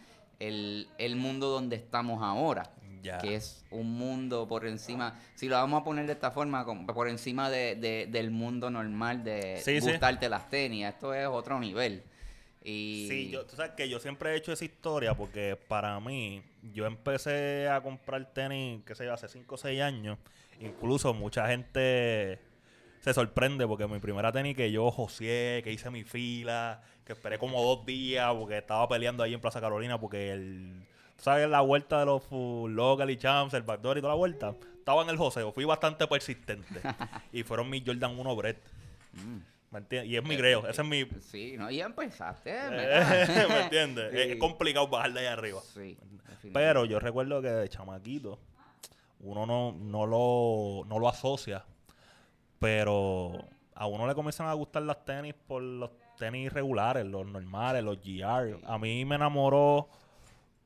el, el mundo donde estamos ahora Ya. que es un mundo por encima, si lo vamos a poner de esta forma, por encima de, de- del mundo normal de Sí, sí. gustarte las tenis, esto es otro nivel. Y Sí, yo, tú sabes que yo siempre he hecho esa historia porque para mí, yo empecé a comprar tenis, qué sé yo, hace 5 o 6 años. Incluso mucha gente se sorprende porque mi primera tenis que yo joseé, que hice mi fila, que esperé como dos días porque estaba peleando ahí en Plaza Carolina porque el... ¿tú ¿Sabes la vuelta de los full local y champs, el backdoor y toda la vuelta? Estaba en el joseo, fui bastante persistente. <laughs> y fueron mis Jordan 1 Brett. Mm. ¿Me entiendes? Y es mi greo, ese es mi... Sí, no, ya empezaste, <laughs> ¿verdad? ¿Me entiendes? <laughs> Es complicado bajar de ahí arriba. Sí. Pero yo recuerdo que de chamaquito uno no, no, lo, no lo asocia, pero a uno le comienzan a gustar las tenis por los tenis regulares, los normales, los GR. A mí me enamoró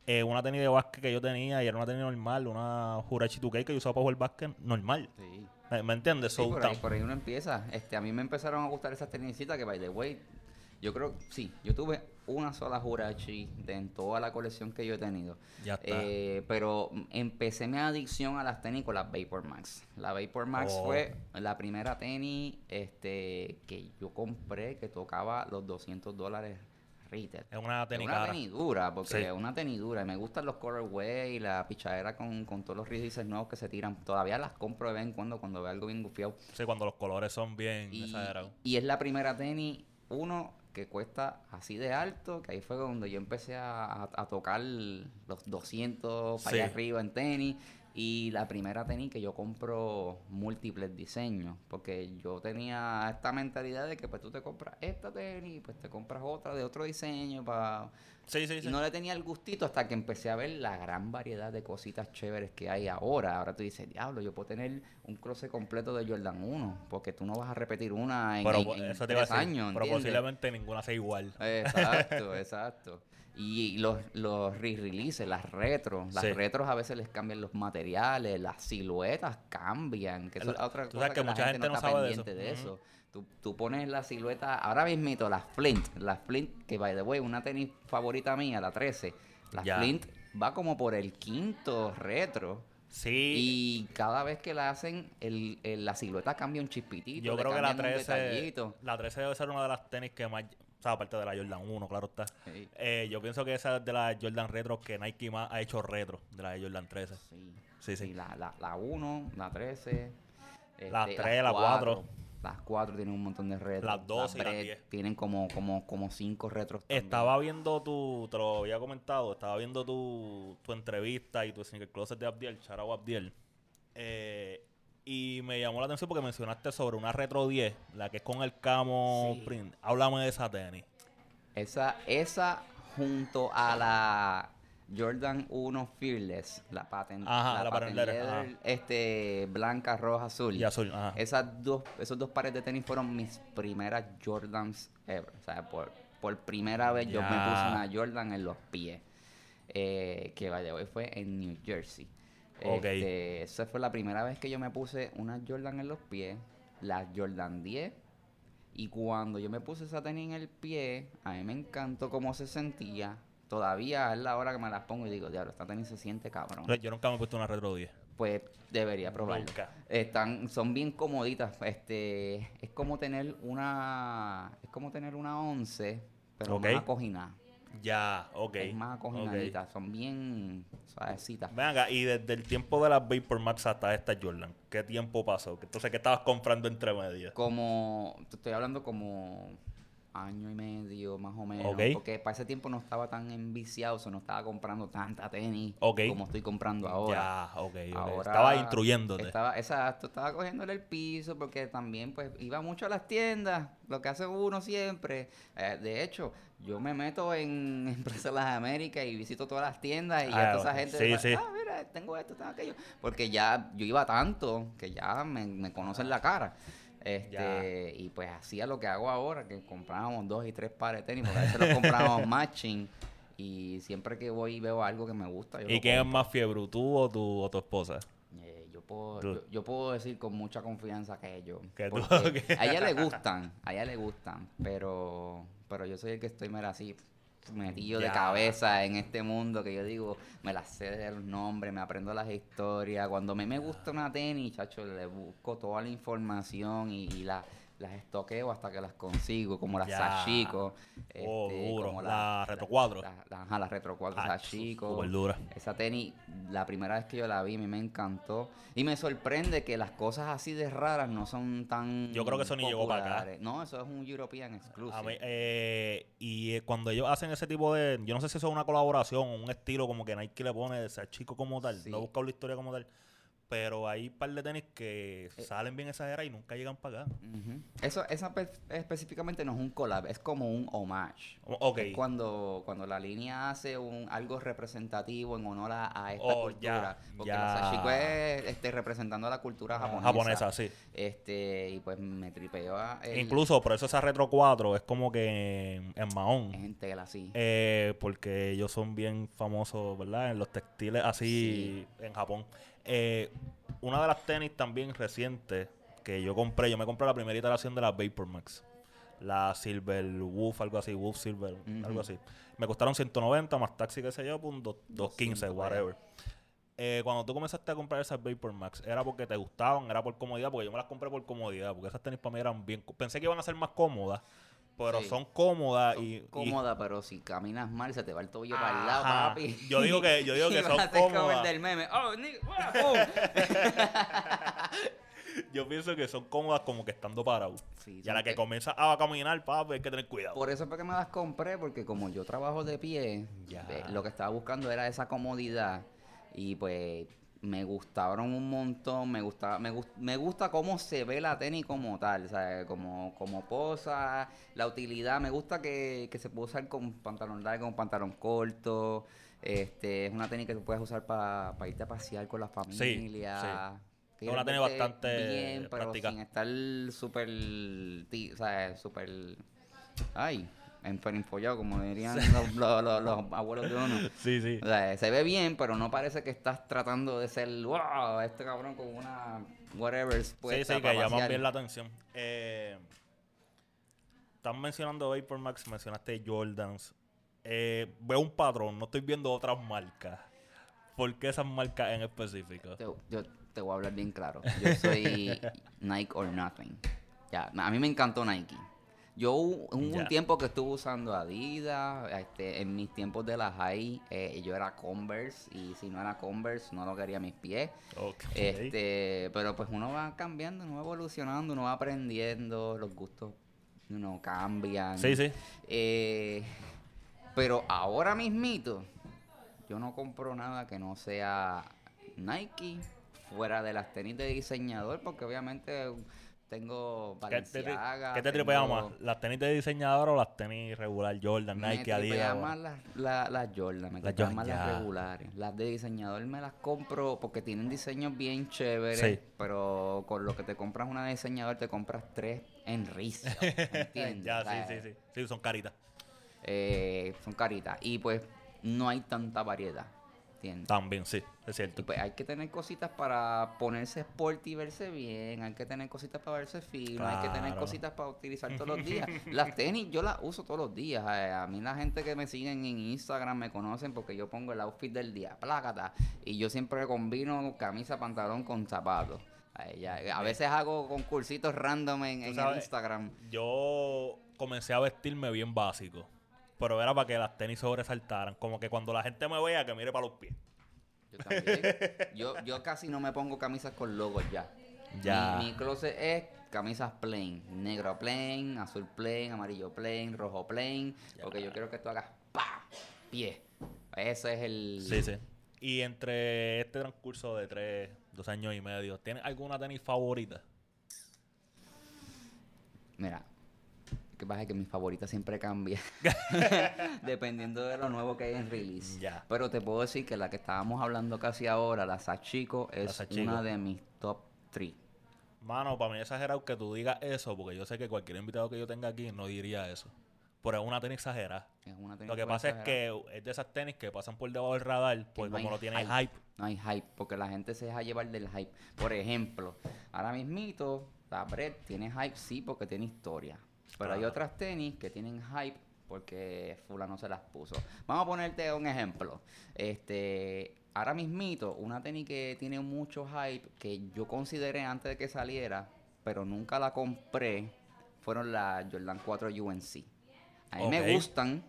eh, una tenis de básquet que yo tenía y era una tenis normal, una Hurachi 2K que yo usaba para jugar básquet normal. Sí. ¿Me, me entiendes? Sí, So, por, ahí, tam- por ahí uno empieza. Este, a mí me empezaron a gustar esas tenisitas que, by the way, yo creo, sí, yo tuve una sola Hurachi de en toda la colección que yo he tenido. Ya está. Eh, pero empecé mi adicción a las tenis con las Vapor Max. La Vapor Max Oh. fue la primera tenis este, que yo compré que tocaba los 200 dólares retail. Es una tenis una tenis dura, porque Sí. es una tenis dura. Y me gustan los colorway y la pichadera con, con todos los releases nuevos que se tiran. Todavía las compro de vez en cuando cuando veo algo bien gufiado. Sí, cuando los colores son bien Y, exagerados. y es la primera tenis, uno, que cuesta así de alto, que ahí fue donde yo empecé a, a- a tocar los 200 para allá arriba en tenis. Y la primera tenis que yo compro múltiples diseños, porque yo tenía esta mentalidad de que pues tú te compras esta tenis, pues te compras otra de otro diseño para... Sí, sí, sí. Y no le tenía el gustito hasta que empecé a ver la gran variedad de cositas chéveres que hay ahora. Ahora tú dices, diablo, yo puedo tener un closet completo de Jordan 1, porque tú no vas a repetir una en, pero en- en eso te tres años, pero ¿entiendes? posiblemente ninguna sea igual. Exacto, <laughs> exacto. Y los, los re-releases, las retros, las Sí. retros a veces les cambian los materiales, las siluetas cambian, que eso es El- otra tú cosa que la mucha gente no está sabe de eso. pendiente de eso. Tú, tú pones la silueta, ahora mismito, las Flint, las Flint, que by the way, una tenis favorita mía, la 13, la Ya. Flint va como por el quinto retro. Sí, Y cada vez que la hacen, el, el- la silueta cambia un chispitito. yo creo que la cambian un 13, detallito. la 13 debe ser una de las tenis que más, o sea, aparte de la Jordan 1, claro está. Sí. Eh, yo pienso que esa es de las Jordan retro que Nike más ha hecho retro, de la de Jordan 13. Sí. Sí, sí. Sí, la, la, la 1, la 13. Las este, 3, la 4. Las 4 tienen un montón de retros. Las 12 y las 10. Tienen como, como, como 5 retros. también. Estaba viendo tu, te lo había comentado, estaba viendo tu, tu entrevista y tu Sneaker Closet de Abdiel, Charao Abdiel. Eh, y me llamó la atención porque mencionaste sobre una Retro 10, la que es con el camo Sí. print. Háblame de esa tenis. Esa, esa junto a la Jordan 1 Fearless, la patent, Ajá, la patent patent leather, leather, este, blanca, roja, azul. Y azul, ajá. Esas dos, esos dos pares de tenis fueron mis primeras Jordans ever. O sea, por, por primera vez yo me puse una Jordan en los pies. Eh, que vaya, hoy fue en New Jersey. Ok. Este, esa fue la primera vez que yo me puse una Jordan en los pies, la Jordan 10. Y cuando yo me puse esa tenis en el pie, a mí me encantó cómo se sentía. Todavía es la hora que me las pongo y digo, diablo, esta tenis se siente cabrón. Yo nunca me he puesto una Retro 10. Pues debería probarlo. Nunca. Están, son bien comoditas. Este, es como tener una, es como tener una 11, pero Ok. más acoginada. Ya, ok. Es más acoginadita. Son bien suavecitas. Ven acá, y desde el tiempo de las Vapor Max hasta esta Jordan, ¿qué tiempo pasó? Entonces, ¿qué estabas comprando entre medias? Como, te estoy hablando como año y medio más o menos. Ok. Porque para ese tiempo no estaba tan enviciado, o sea, no estaba comprando tanta tenis como estoy comprando ahora. Ya, ok, ok. Ahora Estaba instruyéndote. Estaba, exacto, estaba cogiéndole el piso porque también pues iba mucho a las tiendas, lo que hace uno siempre. Eh, de hecho, yo me meto en <laughs> Empresas Las Américas y visito todas las tiendas y Ah, toda esa gente sí, sí. ah, mira, tengo esto, tengo aquello. Porque ya yo iba tanto que ya me, me conocen la cara. Este, y pues hacía lo que hago ahora, que comprábamos dos y tres pares de tenis, porque a veces los comprábamos <laughs> matching. Y siempre que voy y veo algo que me gusta, yo ¿Y quién es más fiebre, tú o tu, o tu esposa? Eh, yo, puedo, yo, yo puedo decir con mucha confianza que yo. Que tú. <laughs> A ella le gustan, a ella le gustan, pero, pero yo soy el que estoy mera así metido de cabeza en este mundo que yo digo, me las sé de los nombres, me aprendo las historias. Cuando a mí me gusta una tenis, chacho, le busco toda la información y, y la- las estoqueo hasta que las consigo, como las Ya. Sashiko. Oh, este, duro. como La Retro 4. la- la- ajá, la Retro 4 Ah, Sashiko. dura. Esa tenis, la primera vez que yo la vi, a mí me encantó. Y me sorprende que las cosas así de raras no son tan. Yo creo que eso ni llegó para acá. No, eso es un European exclusive. A mí, eh, y eh, cuando ellos hacen ese tipo de. Yo no sé si eso es una colaboración o un estilo como que Nike le pone de ser chico como tal. Sí. No he buscado la historia como tal. Pero hay un par de tenis que Eh. salen bien exageradas y nunca llegan para acá. Ujú. Eso, esa pe- específicamente no es un collab, es como un homage. O- Ok. Es cuando, cuando la línea hace un algo representativo en honor a, esta Oh, cultura. ya, porque Sashiko es este, representando a la cultura japonesa. Japonesa, sí. Este, y pues me tripeó a el- Incluso por eso esa Retro 4 es como que en, en Mahón. es en tela así. Eh, porque ellos son bien famosos, ¿verdad? En los textiles así en Japón. Eh, una de las tenis también recientes que yo compré, yo me compré la primera iteración de la Vapor Max. La Silver Wolf, algo así, Wolf Silver, Ujú. algo así. Me costaron 190 más taxi, qué sé yo, pues un dos- 215, 200 para allá. whatever. Eh, cuando tú comenzaste a comprar esas Vapor Max, ¿era porque te gustaban? ¿Era por comodidad? Porque yo me las compré por comodidad, porque esas tenis para mí eran bien... Pensé que iban a ser más cómodas, pero Sí. son cómodas Son y... y- cómodas, pero si caminas mal se te va el tobillo para el lado, papi. Yo digo que- yo digo <laughs> Y que son cómodas. del meme. Oh. <laughs> Yo pienso que son cómodas como que estando parados. Sí, y a la que que- comienza a caminar, papi, hay que tener cuidado. Por eso fue que me las compré, porque como yo trabajo de pie, Ya. eh, lo que estaba buscando era esa comodidad. Y pues me gustaron un montón, me gusta, me, me gusta cómo se ve la tenis como tal, como, como posa, la utilidad, me gusta que, que se puede usar con pantalón largo, con pantalón corto. Este, es una tenis que tú puedes usar para irte a pasear con la familia. que Es una tenis bastante bien, pero práctica. sin estar súper, ti- o sea, súper, ay, enfollado, como dirían los, los- los- los abuelos de uno. Sí, sí. O sea, se ve bien, pero no parece que estás tratando de ser, wow, este cabrón con una whatever Sí, sí, que llaman pasear". bien la atención. Eh, están mencionando Vapor Max, mencionaste Jordans. Eh, veo un patrón, no estoy viendo otras marcas. ¿Por qué esas marcas en específico? Yo te voy a hablar bien claro. Yo soy <laughs> Nike or nothing. Ya, a mí me encantó Nike. Yo hubo un tiempo que estuve usando Adidas, este, en mis tiempos de la high, eh, yo era Converse y si no era Converse no lo quería a mis pies. Este, pero pues uno va cambiando, uno va evolucionando, uno va aprendiendo, los gustos uno cambian. Sí, sí. Eh, pero ahora mismito, yo no compro nada que no sea Nike, fuera de las tenis de diseñador, porque obviamente tengo ¿Qué te, Balenciaga. qué te tripea tengo- más? ¿Las tenis de diseñador o las tenis regular Jordan, Me Nike, Adidas? más las la, las Jordan, me Las más las regulares. Las de diseñador me las compro porque tienen diseños bien chéveres, Sí. pero con lo que te compras una de diseñador te compras tres en risa, <laughs> ¿entiendes? ya, sí, sí, sí. Sí, son caritas. eh, son caritas. Y pues no hay tanta variedad. ¿Entiendes? También, sí, es Y cierto. pues hay que tener cositas para ponerse sport y verse bien, hay que tener cositas para verse fino, hay que tener cositas para utilizar todos los días. <laughs> Las tenis yo las uso todos los días. eh, A mí la gente que me siguen en Instagram me conocen porque yo pongo el outfit del día, plácata, y yo siempre combino camisa, pantalón con zapatos. A veces hago concursitos random en, sabes, Instagram. Yo comencé a vestirme bien básico. Pero era para que las tenis sobresaltaran. Como que cuando la gente me vea, que mire para los pies. Yo también. Yo, yo casi no me pongo camisas con logos ya. Ya. Mi, mi closet es camisas plain. Negro plain, azul plain, amarillo plain, rojo plain. Porque yo quiero que tú hagas pa, pie. Ese es el... Sí, sí. Y entre este transcurso de tres, dos años y medio, ¿tienes alguna tenis favorita? Mira, que pasa es que mi favorita siempre cambia. <laughs> <laughs> Dependiendo de lo nuevo que hay en release. Ya. Pero te puedo decir que la que estábamos hablando casi ahora, la Sachiko, es una de mis top 3. Mano, para mí es exagerado que tú digas eso, porque yo sé que cualquier invitado que yo tenga aquí no diría eso. Pero es una tenis exagerada. Es una tenis Lo que pasa es que es de esas tenis que pasan por debajo del radar, pues no como no tiene hype. No hay hype, porque la gente se deja llevar del hype. Por ejemplo, ahora mismito, la Bread tiene hype, sí, porque tiene historia. Pero hay otras tenis que tienen hype porque fulano se las puso. Vamos a ponerte un ejemplo. Este, ahora mismito, una tenis que tiene mucho hype, que yo consideré antes de que saliera, pero nunca la compré, fueron las Jordan 4 UNC. A mí me gustan,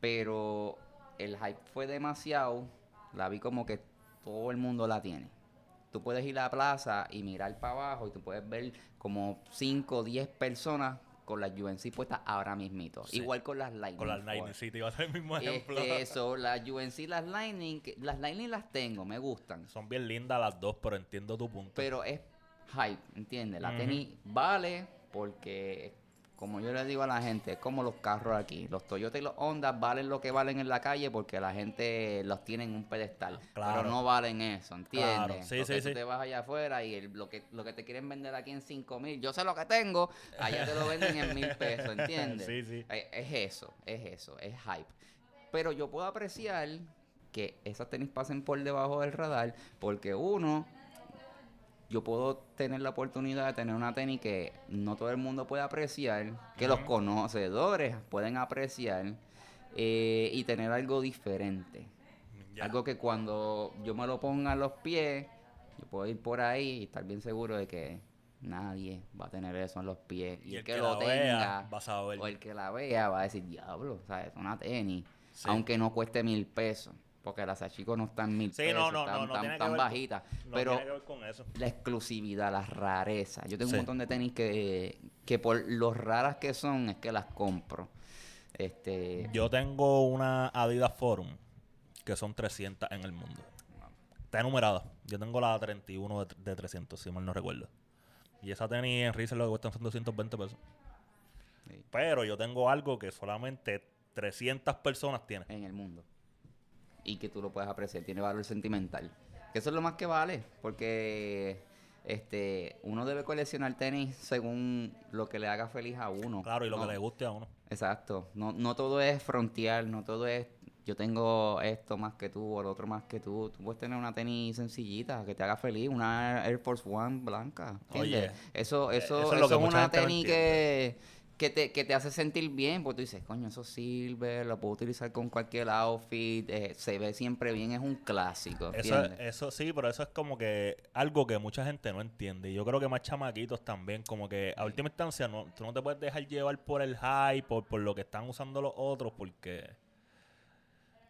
pero el hype fue demasiado. La vi como que todo el mundo la tiene. Tú puedes ir a la plaza y mirar para abajo y tú puedes ver como 5 o 10 personas con las UNC puestas ahora mismito. Sí. Igual con las Lightning. Con las. Lightning City va a ser el mismo <laughs> ejemplo. Eso, las UNC, las Lightning, las Lightning las tengo, me gustan. Son bien lindas las dos, pero entiendo tu punto. Pero es hype, ¿entiendes? La tenis vale porque, como yo le digo a la gente, es como los carros aquí. Los Toyota y los Honda valen lo que valen en la calle porque la gente los tiene en un pedestal. Claro. Pero no valen eso, ¿entiendes? Claro, sí, Porque sí, tú sí. te vas allá afuera y el- lo, que, lo que te quieren vender aquí en 5 mil, yo sé lo que tengo, allá te lo venden en mil pesos, ¿entiendes? <laughs> Sí, sí. Eh, Es eso, es eso, es hype. Pero yo puedo apreciar que esas tenis pasen por debajo del radar porque uno, yo puedo tener la oportunidad de tener una tenis que no todo el mundo puede apreciar, que los conocedores pueden apreciar eh, y tener algo diferente. Algo que cuando yo me lo ponga a los pies, yo puedo ir por ahí y estar bien seguro de que Nadie va a tener eso en los pies. Y, Y el el que, que lo vea, tenga, va a saber. o el que la vea, va a decir, diablo, o sea, es una tenis. Sí. Aunque no cueste mil pesos. Porque las Sachiko no están mil Sí, pesos, no, no, están, no, no tan- tiene que tan ver con- bajitas. Pero tiene que ver con eso. la exclusividad, la rareza. Yo tengo Sí. un montón de tenis que, que por lo raras que son es que las compro. Este, Yo tengo una Adidas Forum que son 300 en el mundo. Está enumerada. Yo tengo la 31 de, de 300, si mal no recuerdo. Y esa tenis en Reese lo que cuestan son 220 pesos. sí, Pero yo tengo algo que solamente 300 personas tienen. en el mundo. Y que tú lo puedes apreciar, tiene valor sentimental. Que eso es lo más que vale, porque este uno debe coleccionar tenis según lo que le haga feliz a uno. Claro, y lo No, que le guste a uno. Exacto. No, no todo es frontear, no todo es yo tengo esto más que tú o lo otro más que tú. Tú puedes tener una tenis sencillita que te haga feliz, una Air Force One blanca. ¿entiendes? Oye, eso, eh, eso, eso es lo que una tenis que, que, te, que te hace sentir bien, porque tú dices, coño, eso sirve, lo puedo utilizar con cualquier outfit, eh, se ve siempre bien, es un clásico. Eso, eso sí, pero eso es como que algo que mucha gente no entiende. Y yo creo que más chamaquitos también, como que a última instancia no, tú no te puedes dejar llevar por el hype, por, por lo que están usando los otros, porque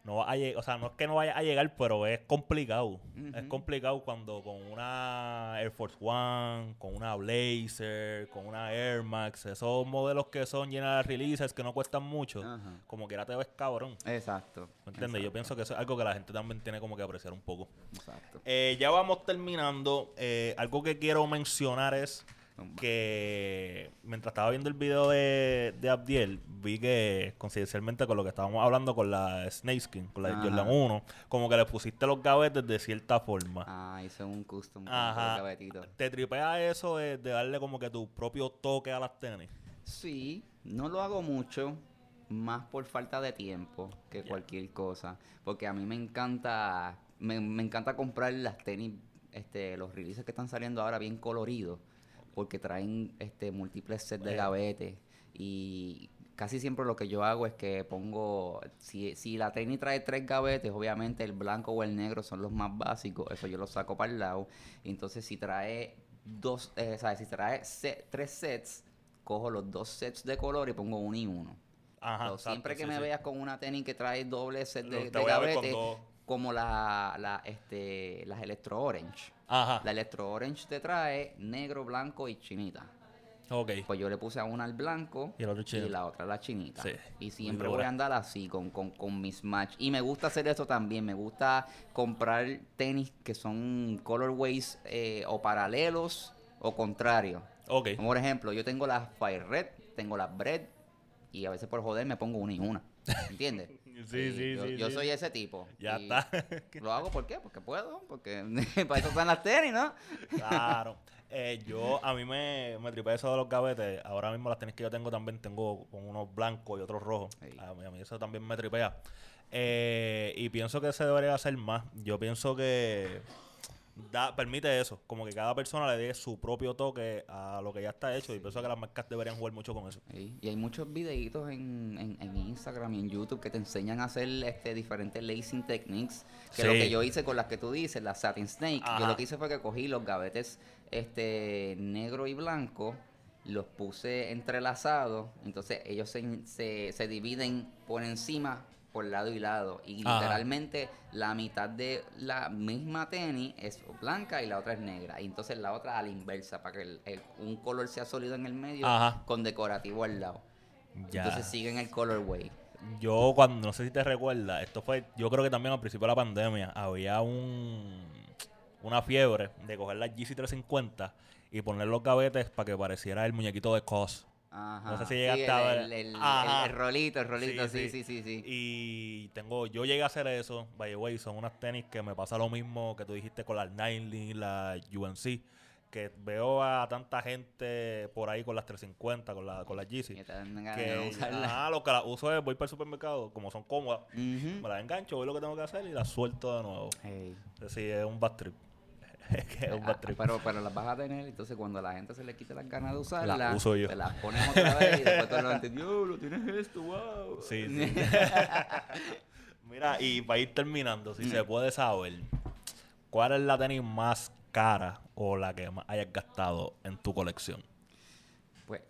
no va a o sea, no es que no vaya a llegar, pero es complicado. Es complicado cuando con una Air Force One, con una Blazer, con una Air Max, esos modelos que son llenas de releases que no cuestan mucho, como que ahora te ves cabrón. Exacto. ¿Me entiendes? Yo pienso que eso es algo que la gente también tiene como que apreciar un poco. Exacto. Eh, ya vamos terminando. Eh, algo que quiero mencionar es que mientras estaba viendo el video de, de Abdiel, vi que coincidencialmente con lo que estábamos hablando con la Snakeskin, con la Ajá. Jordan 1, como que le pusiste los gavetes de cierta forma. Ah, hice un custom con Ajá. el gavetito. ¿Te tripea eso de, de darle como que tu propio toque a las tenis? Sí, no lo hago mucho, más por falta de tiempo que cualquier cosa. Porque a mí me encanta, me, me encanta comprar las tenis, este, los releases que están saliendo ahora bien coloridos, porque traen este múltiples sets de gavetes. Y casi siempre lo que yo hago es que pongo, si, si la tenis trae tres gavetes, obviamente el blanco o el negro son los más básicos, eso yo lo saco para el lado. Entonces si trae dos, eh, ¿sabes? Si trae se- tres sets, cojo los dos sets de color y pongo uno y uno. Ajá. Exacto, siempre que sí, me sí. veas con una tenis que trae doble set de, de voy como la, la, este, las Electro Orange. Ajá. La Electro Orange te trae negro, blanco y chinita. Ok. Pues yo le puse a una al blanco Y el otro chinita. la otra a la chinita. Sí, Y siempre voy a andar así, con, con, con mis match. Y me gusta hacer eso también. Me gusta comprar tenis que son colorways eh, o paralelos o contrarios. Ok. Como por ejemplo, yo tengo las Fire Red, tengo las Bread y a veces por joder me pongo una y una. <laughs> ¿Entiendes? Sí, sí, yo, sí, Yo sí. soy ese tipo. Ya está. <laughs> Lo hago ¿por qué? Porque puedo, porque <laughs> para eso están las tenis, ¿no? Claro. <laughs> Eh, yo, a mí me, me tripea eso de los gavetes. Ahora mismo las tenis que yo tengo también tengo con unos blancos y otros rojos. Sí. A, mí, a mí eso también me tripea. Eh, y pienso que se debería hacer más. Yo pienso que da, permite eso. Como que cada persona le dé su propio toque a lo que ya está hecho. Y pienso que las marcas deberían jugar mucho con eso. Sí, Y hay muchos videitos en, en, en Instagram y en YouTube que te enseñan a hacer este diferentes lacing techniques. Que lo Sí. que yo hice con las que tú dices, las satin snake, yo lo que hice fue que cogí los gavetes este negro y blanco, los puse entrelazados, entonces ellos se, se, se dividen por encima, por lado y lado. Y Ajá. literalmente la mitad de la misma tenis es blanca y la otra es negra. Y entonces la otra a la inversa, para que el- el- un color sea sólido en el medio Ajá. con decorativo al lado. Ya. Entonces siguen el colorway. Yo cuando, no sé si te recuerdas, esto fue, yo creo que también al principio de la pandemia, había un una fiebre de coger la GC350 y poner los gavetes para que pareciera el muñequito de Cos. Ajá. No sé si Sí, llegaste el, a el, el- Ajá. el- el rolito, el rolito, sí, Sí, sí, sí, sí. Y tengo, yo llegué a hacer eso, by the way, son unas tenis que me pasa lo mismo que tú dijiste con las Nightly, la UNC, que veo a tanta gente por ahí con las 350, con la, con las Que Yeezy. Que, usarla. ajá, lo que las uso es voy para el supermercado, como son cómodas, me las engancho, voy lo que tengo que hacer y las suelto de nuevo. Ey. Es decir, es un bad trip. <laughs> que es un bad trip. pero, pero las vas a tener, entonces cuando la gente se le quite las ganas de usarlas, uso yo. te las pones otra vez y después todo la gente, Diablo, tienes esto, wow. Sí, <laughs> sí. <laughs> Mira, y para ir terminando, si se puede saber, ¿cuál es la tenis más cara o la que más hayas gastado en tu colección? Pues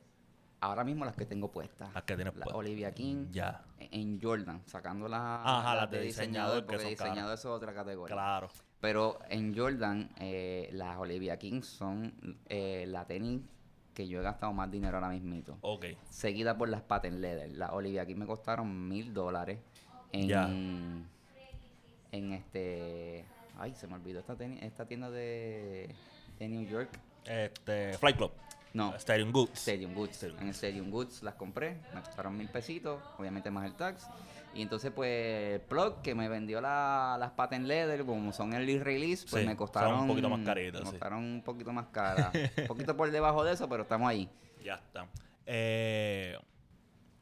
ahora mismo las que tengo puestas. Las que tienes La puestas. Olivia King Ya, en Jordan, sacando las, Ajá, las de diseñador, que porque son caras. diseñador es otra categoría. claro. Pero en Jordan, eh, las Olivia King son eh, la tenis que yo he gastado más dinero ahora mismito. Ok. Seguida por las patent leather. Las Olivia King me costaron mil dólares en, Ya. en este... Ay, se me olvidó esta, teni- esta tienda de, de New York. Este, Flight Club. No, Stadium Goods. Stadium Goods. Stadium En Stadium Goods las compré, me costaron mil pesitos, obviamente más el tax. Y entonces, pues, Plug, que me vendió la- las patent leather, como son early release, pues Sí, me costaron un poquito más caritas, Me sí. costaron un poquito más caras. <laughs> un poquito por debajo de eso, pero estamos ahí. Ya está. Eh,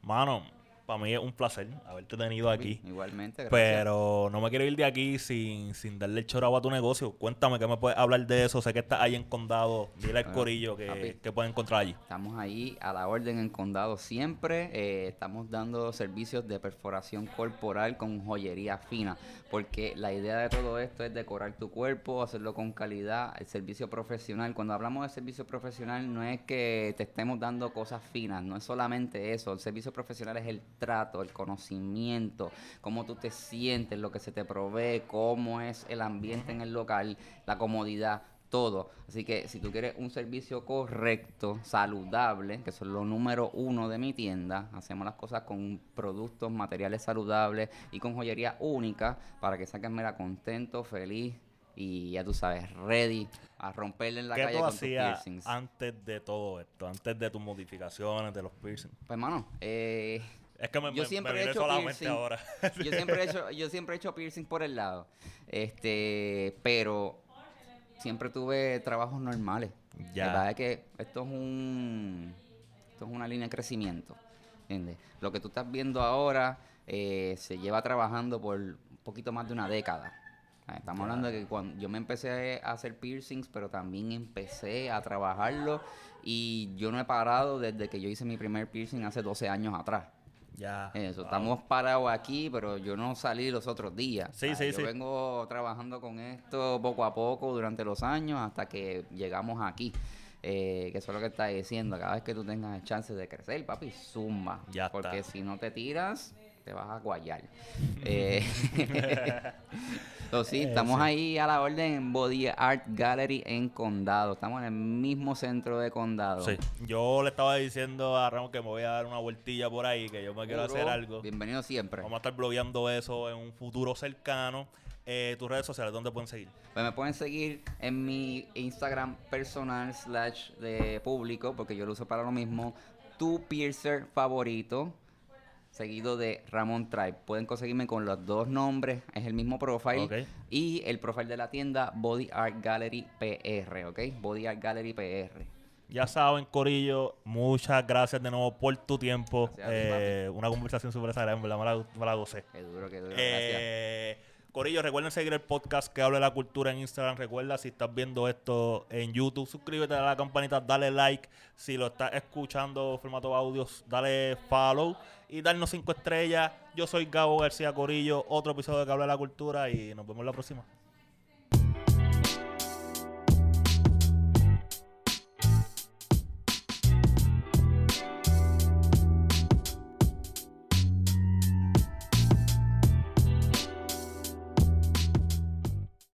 mano, para mí es un placer haberte tenido aquí. Igualmente, gracias. Pero no me quiero ir de aquí sin, sin darle el chorado a tu negocio. Cuéntame qué me puedes hablar de eso. Sé que estás ahí en Condado. Dile al Bueno, corillo que, que pueden encontrar allí. Estamos ahí a la orden en condado siempre. eh, estamos dando servicios de perforación corporal con joyería fina. Porque la idea de todo esto es decorar tu cuerpo, hacerlo con calidad. El servicio profesional, cuando hablamos de servicio profesional, no es que te estemos dando cosas finas, no es solamente eso. El servicio profesional es el trato, el conocimiento, cómo tú te sientes, lo que se te provee, cómo es el ambiente en el local, la comodidad todo. Así que si tú quieres un servicio correcto, saludable, que son lo número uno de mi tienda, hacemos las cosas con productos, materiales saludables y con joyería única para que saquen mira contento, feliz y ya tú sabes, ready a romperle en la ¿Qué calle tú con tus hacías piercings. antes de todo esto? Antes de tus modificaciones, de los piercings. Pues hermano, eh, Es que me, Yo me- siempre me he hecho piercing. ahora. <laughs> yo siempre he hecho, yo siempre he hecho piercing por el lado. Este, pero siempre tuve trabajos normales. Ya. La verdad es que esto es un esto es una línea de crecimiento. ¿Entiendes? Lo que tú estás viendo ahora eh, se lleva trabajando por un poquito más de una década. Estamos hablando de que cuando yo me empecé a hacer piercings, pero también empecé a trabajarlo y yo no he parado desde que yo hice mi primer piercing hace 12 años atrás. Ya. Eso, Wow. estamos parados aquí, pero yo no salí los otros días. Sí, sea, sí, yo sí. vengo trabajando con esto poco a poco durante los años hasta que llegamos aquí. Eh, que eso es lo que está diciendo. Cada vez que tú tengas chance de crecer, papi, zumba. Ya Porque está. si no te tiras, te vas a guayar. <laughs> eh, <laughs> Entonces, sí, Eh, estamos sí. ahí a la orden en Body Art Gallery en Condado. Estamos en el mismo centro de Condado. Sí. Yo le estaba diciendo a Ramón que me voy a dar una vueltilla por ahí, que yo me quiero hacer algo. Bienvenido siempre. Vamos a estar blogueando eso en un futuro cercano. Eh, tus redes sociales, ¿dónde pueden seguir? Pues me pueden seguir en mi Instagram personal slash de público, porque yo lo uso para lo mismo. Tu piercer favorito, seguido de Ramón Tribe. Pueden conseguirme con los dos nombres, es el mismo profile. Y el profile de la tienda Body Art Gallery PR, ¿ok? Body Art Gallery PR. Ya saben, Corillo, muchas gracias de nuevo por tu tiempo. Ti, Eh, una conversación súper agradable, en verdad, me la, gocé. Qué duro, qué duro. Gracias. Eh, Corillo, recuerden seguir el podcast que habla de la cultura en Instagram. Recuerda, si estás viendo esto en YouTube, suscríbete a la campanita, dale like. Si lo estás escuchando formato audios, dale follow y darnos cinco estrellas. Yo soy Gabo García Corillo, otro episodio de habla de la cultura y nos vemos la próxima.